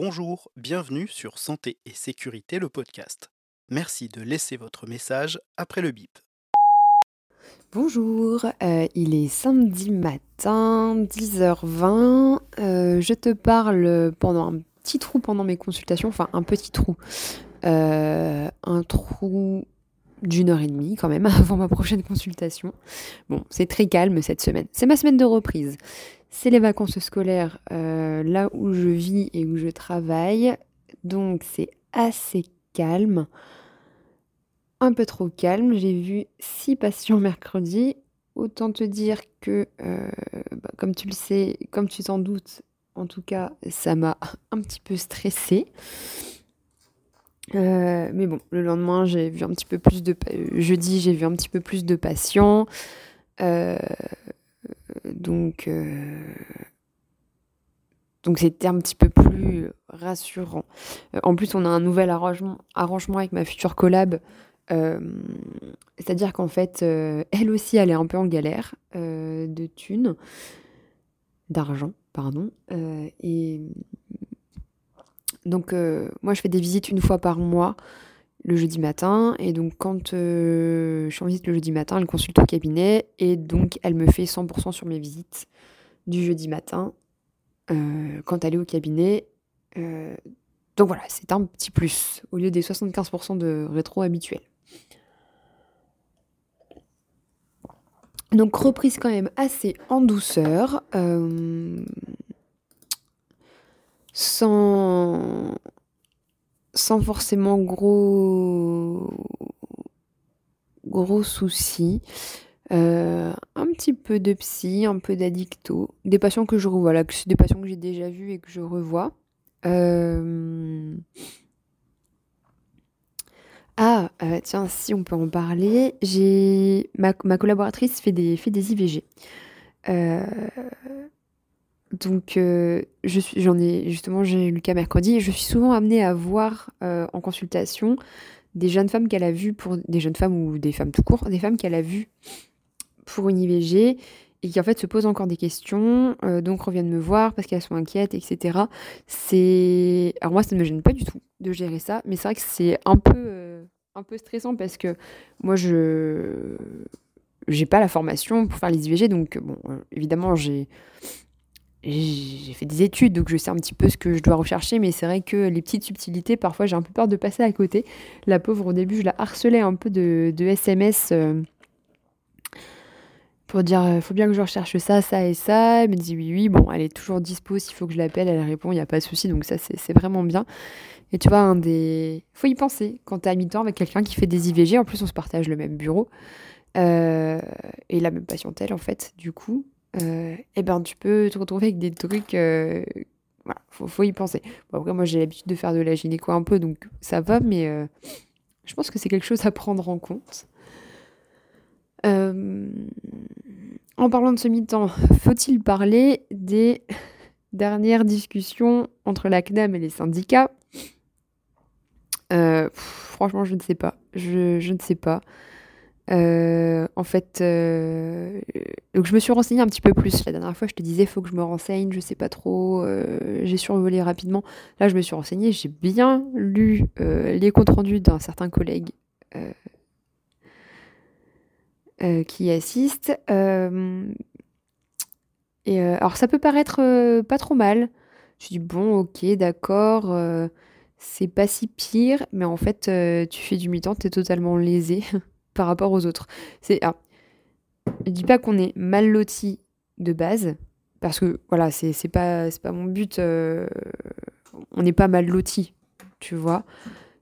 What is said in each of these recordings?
Bonjour, bienvenue sur Santé et Sécurité, le podcast. Merci de laisser votre message après le bip. Bonjour, euh, il est samedi matin, 10h20. Euh, je te parle pendant un petit trou pendant mes consultations, enfin un petit trou. Euh, un trou d'une heure et demie quand même avant ma prochaine consultation. Bon, c'est très calme cette semaine. C'est ma semaine de reprise. C'est les vacances scolaires là où je vis et où je travaille. Donc c'est assez calme un peu trop calme. J'ai vu six patients mercredi. Autant te dire que, euh, bah, comme tu le sais, comme tu t'en doutes, en tout cas, ça m'a un petit peu stressée. Euh, mais bon, le lendemain, j'ai vu un petit peu plus de... Jeudi, j'ai vu un petit peu plus de patients. Euh, donc... Donc c'était un petit peu plus rassurant. En plus, on a un nouvel arrangement, avec ma future collab euh, c'est-à-dire qu'en fait, euh, elle aussi, elle est un peu en galère euh, de thunes, d'argent, pardon. et donc, moi, je fais des visites une fois par mois, le jeudi matin. Et donc, quand je suis en visite le jeudi matin, elle consulte au cabinet. Et donc, elle me fait 100% sur mes visites du jeudi matin quand elle est au cabinet. donc voilà, c'est un petit plus au lieu des 75% de rétro habituels. Donc reprise quand même assez en douceur, euh, sans, sans forcément gros, gros soucis. Euh, un petit peu de psy, un peu d'addicto, des patients que je revois, des patients que j'ai déjà vus et que je revois. Euh, ah, euh, tiens, si on peut en parler, j'ai ma, collaboratrice fait des, fait des IVG. Euh, donc, euh, je suis, j'en ai justement, j'ai eu le cas mercredi, je suis souvent amenée à voir en consultation des jeunes femmes qu'elle a vues pour des jeunes femmes ou des femmes tout court, des femmes qu'elle a vues pour une IVG et qui en fait se posent encore des questions, donc reviennent me voir parce qu'elles sont inquiètes, etc. C'est, alors moi, ça ne me gêne pas du tout de gérer ça, mais c'est vrai que c'est un peu un peu stressant parce que moi, je j'ai pas la formation pour faire les IVG, donc bon, euh, évidemment, j'ai j'ai fait des études, donc je sais un petit peu ce que je dois rechercher, mais c'est vrai que les petites subtilités, parfois j'ai un peu peur de passer à côté. La pauvre, au début, je la harcelais un peu de, SMS euh, pour dire il faut bien que je recherche ça, ça et ça. Elle me dit oui, oui, bon, elle est toujours dispo, s'il faut que je l'appelle, elle répond, il n'y a pas de souci, donc ça c'est vraiment bien. Et tu vois, un faut y penser quand t'es à mi-temps avec quelqu'un qui fait des IVG. En plus, on se partage le même bureau. Euh, et la même patientèle, en fait, du coup. Euh, et ben, tu peux te retrouver avec des trucs. Euh, voilà, faut, faut, y penser. Après, moi, j'ai l'habitude de faire de la gynéco un peu, donc ça va, mais euh, je pense que c'est quelque chose à prendre en compte. Euh, en parlant de ce mi-temps, faut-il parler des dernières discussions entre la CNAM et les syndicats? Franchement, je ne sais pas. Je ne sais pas. Euh, en fait, euh, je me suis renseignée un petit peu plus. La dernière fois, je te disais, faut que je me renseigne, je sais pas trop. j'ai survolé rapidement. Là, je me suis renseignée, j'ai bien lu les comptes rendus d'un certain collègue qui assiste. et alors, ça peut paraître pas trop mal. Je dis bon, ok, d'accord c'est pas si pire, mais en fait, euh, tu fais du mi-temps, t'es totalement lésé par rapport aux autres. C'est, ah, je dis pas qu'on est mal loti de base, parce que voilà, c'est, pas, pas mon but. Euh, on n'est pas mal loti, tu vois.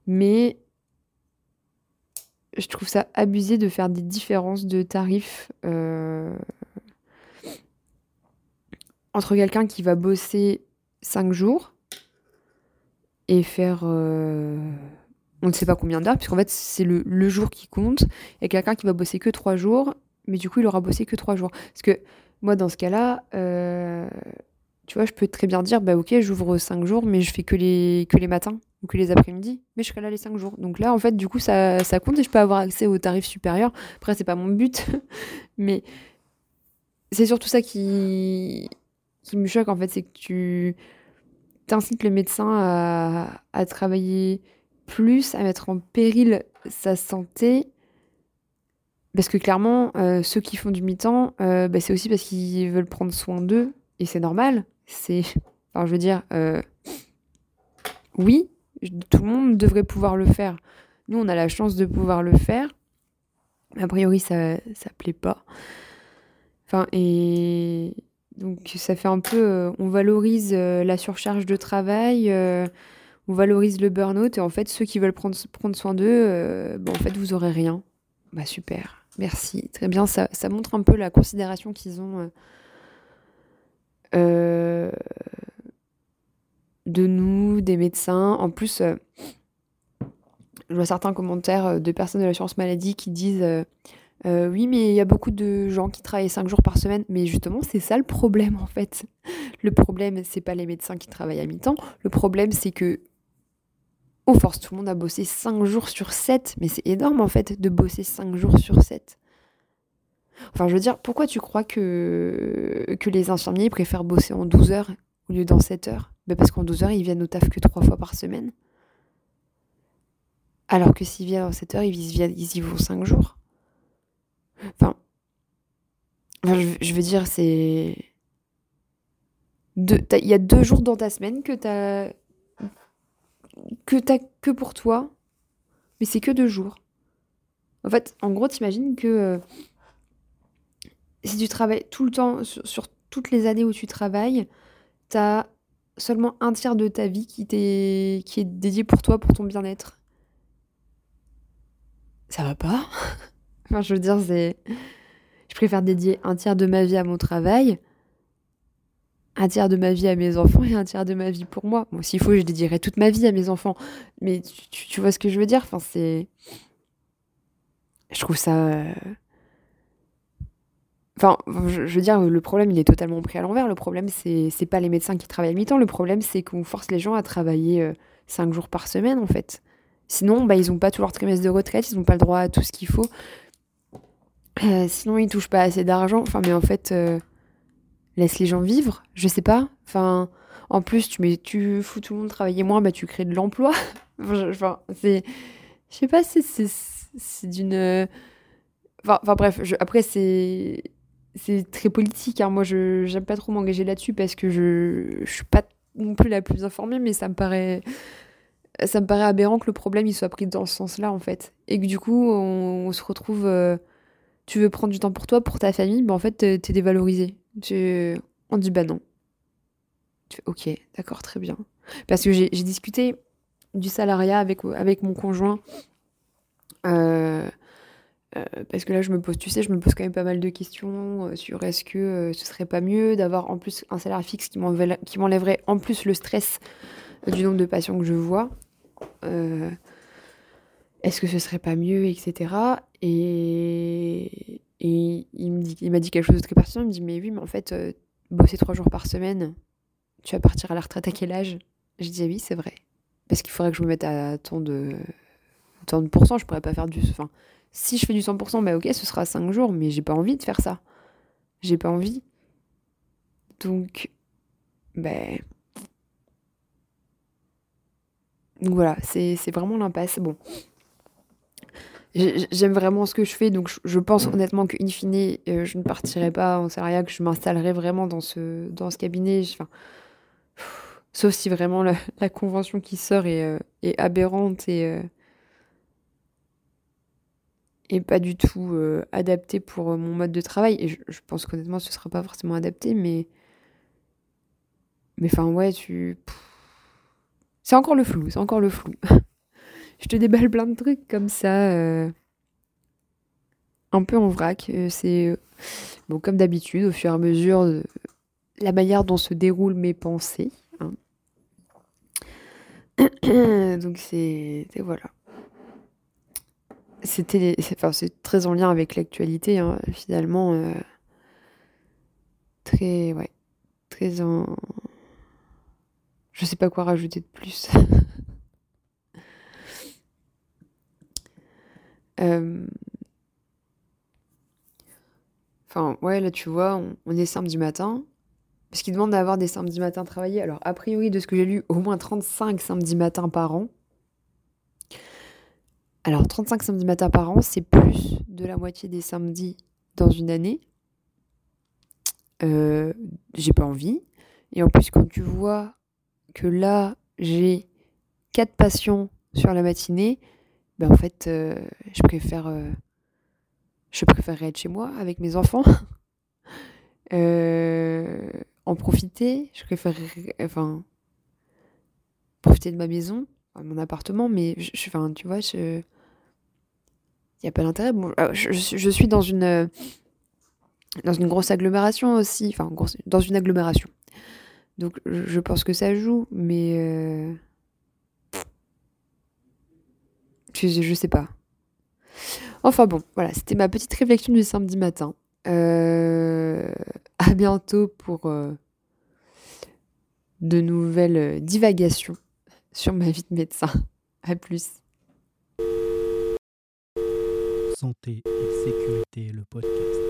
Mais je trouve ça abusé de faire des différences de tarifs euh, entre quelqu'un qui va bosser 5 jours et faire euh, on ne sait pas combien d'heures, puisqu'en fait c'est le, jour qui compte. Il y a quelqu'un qui va bosser que trois jours, mais du coup il aura bossé que trois jours. Parce que moi dans ce cas-là, euh, tu vois, je peux très bien dire, bah ok, j'ouvre cinq jours, mais je fais que les, que les matins ou que les après-midi, mais je serai là les cinq jours. Donc là, en fait, du coup, ça, ça compte et je peux avoir accès aux tarifs supérieurs. Après, c'est pas mon but, mais c'est surtout ça qui, qui me choque, en fait, c'est que tu t'incites le médecin à, à travailler plus, à mettre en péril sa santé. Parce que clairement, euh, ceux qui font du mi-temps, euh, bah, c'est aussi parce qu'ils veulent prendre soin d'eux. Et c'est normal. C'est. Enfin, je veux dire, euh, oui, tout le monde devrait pouvoir le faire. Nous, on a la chance de pouvoir le faire. A priori, ça ne plaît pas. Enfin, et donc, ça fait un peu. on valorise la surcharge de travail on valorise le burn-out et en fait ceux qui veulent prendre, prendre soin d'eux, euh, en fait vous aurez rien. Bah super, merci, très bien, ça, montre un peu la considération qu'ils ont euh, euh, de nous, des médecins. En plus, je vois certains commentaires de personnes de l'assurance maladie qui disent oui, mais il y a beaucoup de gens qui travaillent 5 jours par semaine. Mais justement, c'est ça le problème en fait. Le problème, c'est pas les médecins qui travaillent à mi-temps. Le problème, c'est que on force tout le monde à bosser 5 jours sur 7. Mais c'est énorme en fait de bosser 5 jours sur 7. Enfin, je veux dire, pourquoi tu crois que, que les infirmiers préfèrent bosser en 12 heures au lieu d'en 7 heures? Ben Parce qu'en 12 heures, ils viennent au taf que 3 fois par semaine. Alors que s'ils viennent en 7 heures, ils y, vont 5 jours. Enfin, je, veux dire, c'est. Il y a deux jours dans ta semaine que tu as que t'as que pour toi, mais c'est que deux jours. En fait, en gros, t'imagines que euh, si tu travailles tout le temps, sur, toutes les années où tu travailles, t'as seulement un tiers de ta vie qui, est, qui est dédié pour toi, pour ton bien-être. Ça va pas? Je veux dire, c'est. Je préfère dédier un tiers de ma vie à mon travail un tiers de ma vie à mes enfants et un tiers de ma vie pour moi. Bon, s'il faut, je dédierai toute ma vie à mes enfants. Mais tu, vois ce que je veux dire? Enfin, c'est. Je trouve ça. Euh, enfin, je, veux dire, le problème, il est totalement pris à l'envers. Le problème, c'est, c'est pas les médecins qui travaillent à mi-temps. Le problème, c'est qu'on force les gens à travailler 5 euh, jours par semaine, en fait. Sinon, bah, ils n'ont pas tout leur trimestre de retraite, ils n'ont pas le droit à tout ce qu'il faut. Euh, sinon, ils touchent pas assez d'argent. Enfin, mais en fait, laisse les gens vivre, je sais pas. Enfin, en plus, tu, mets, tu fous tout le monde travailler moins, bah, tu crées de l'emploi. enfin, c'est. Je sais pas, c'est, c'est, d'une. Enfin, bref, après, c'est. C'est très politique. Hein. Moi, je j'aime pas trop m'engager là-dessus parce que je, je suis pas non plus la plus informée, mais ça me paraît ça me paraît aberrant que le problème il soit pris dans ce sens-là en fait et que du coup on, se retrouve euh, tu veux prendre du temps pour toi pour ta famille ben en fait t'es dévalorisé On dit bah non. Tu ok, d'accord, très bien. Parce que j'ai discuté du salariat avec, avec mon conjoint. Euh, euh, parce que là, je me pose, tu sais, je me pose quand même pas mal de questions euh, sur est-ce que ce serait pas mieux d'avoir en plus un salaire fixe qui m'enlèverait en plus le stress du nombre de patients que je vois. est-ce que ce serait pas mieux, etc. Et, et il m'a dit, dit quelque chose de très pertinent. Il me dit Mais oui, mais en fait, euh, bosser trois jours par semaine, tu vas partir à la retraite à quel âge? Je disais Oui, c'est vrai. Parce qu'il faudrait que je me mette à tant de, tant de pourcents. Je pourrais pas faire du. Enfin, si je fais du 100%, bah ok, ce sera 5 jours, mais j'ai pas envie de faire ça. J'ai pas envie. Donc, ben. Donc voilà, c'est vraiment l'impasse. Bon, J'aime vraiment ce que je fais, donc je, pense honnêtement qu'in fine, euh, je ne partirai pas en salariat, que je m'installerai vraiment dans ce, dans ce cabinet. Enfin, sauf si vraiment la, convention qui sort est, euh, est aberrante et, euh, et pas du tout adaptée pour mon mode de travail. Et je, je pense qu'honnêtement, ce ne sera pas forcément adapté, mais. Mais enfin, ouais, tu. C'est encore le flou, c'est encore le flou. je te déballe plein de trucs comme ça, euh, un peu en vrac. Euh, c'est euh, comme d'habitude, au fur et à mesure de la manière dont se déroulent mes pensées. Hein. Donc c'est voilà. C'était, enfin, c'est très en lien avec l'actualité hein, finalement. très ouais, très en. Je sais pas quoi rajouter de plus. Euh, enfin, ouais, là, tu vois, on, est samedi matin. puisqu'ils demandent d'avoir des samedis matins travaillés. Alors, a priori, de ce que j'ai lu, au moins 35 samedis matins par an. Alors, 35 samedis matins par an, c'est plus de la moitié des samedis dans une année. Euh, j'ai pas envie. Et en plus, quand tu vois que là, j'ai quatre patients sur la matinée, ben en fait, euh, je préfère, euh, je préférerais être chez moi avec mes enfants, euh, en profiter. Je préférerais, enfin, profiter de ma maison, mon appartement, mais enfin, tu vois, je, il n'y a pas d'intérêt. Bon, je, je, suis dans une, dans une grosse agglomération aussi, enfin, dans une agglomération. Donc, je pense que ça joue, mais je, sais pas. Enfin bon, voilà, c'était ma petite réflexion du samedi matin. Euh, à bientôt pour euh, de nouvelles divagations sur ma vie de médecin. À plus. Santé et sécurité, le podcast.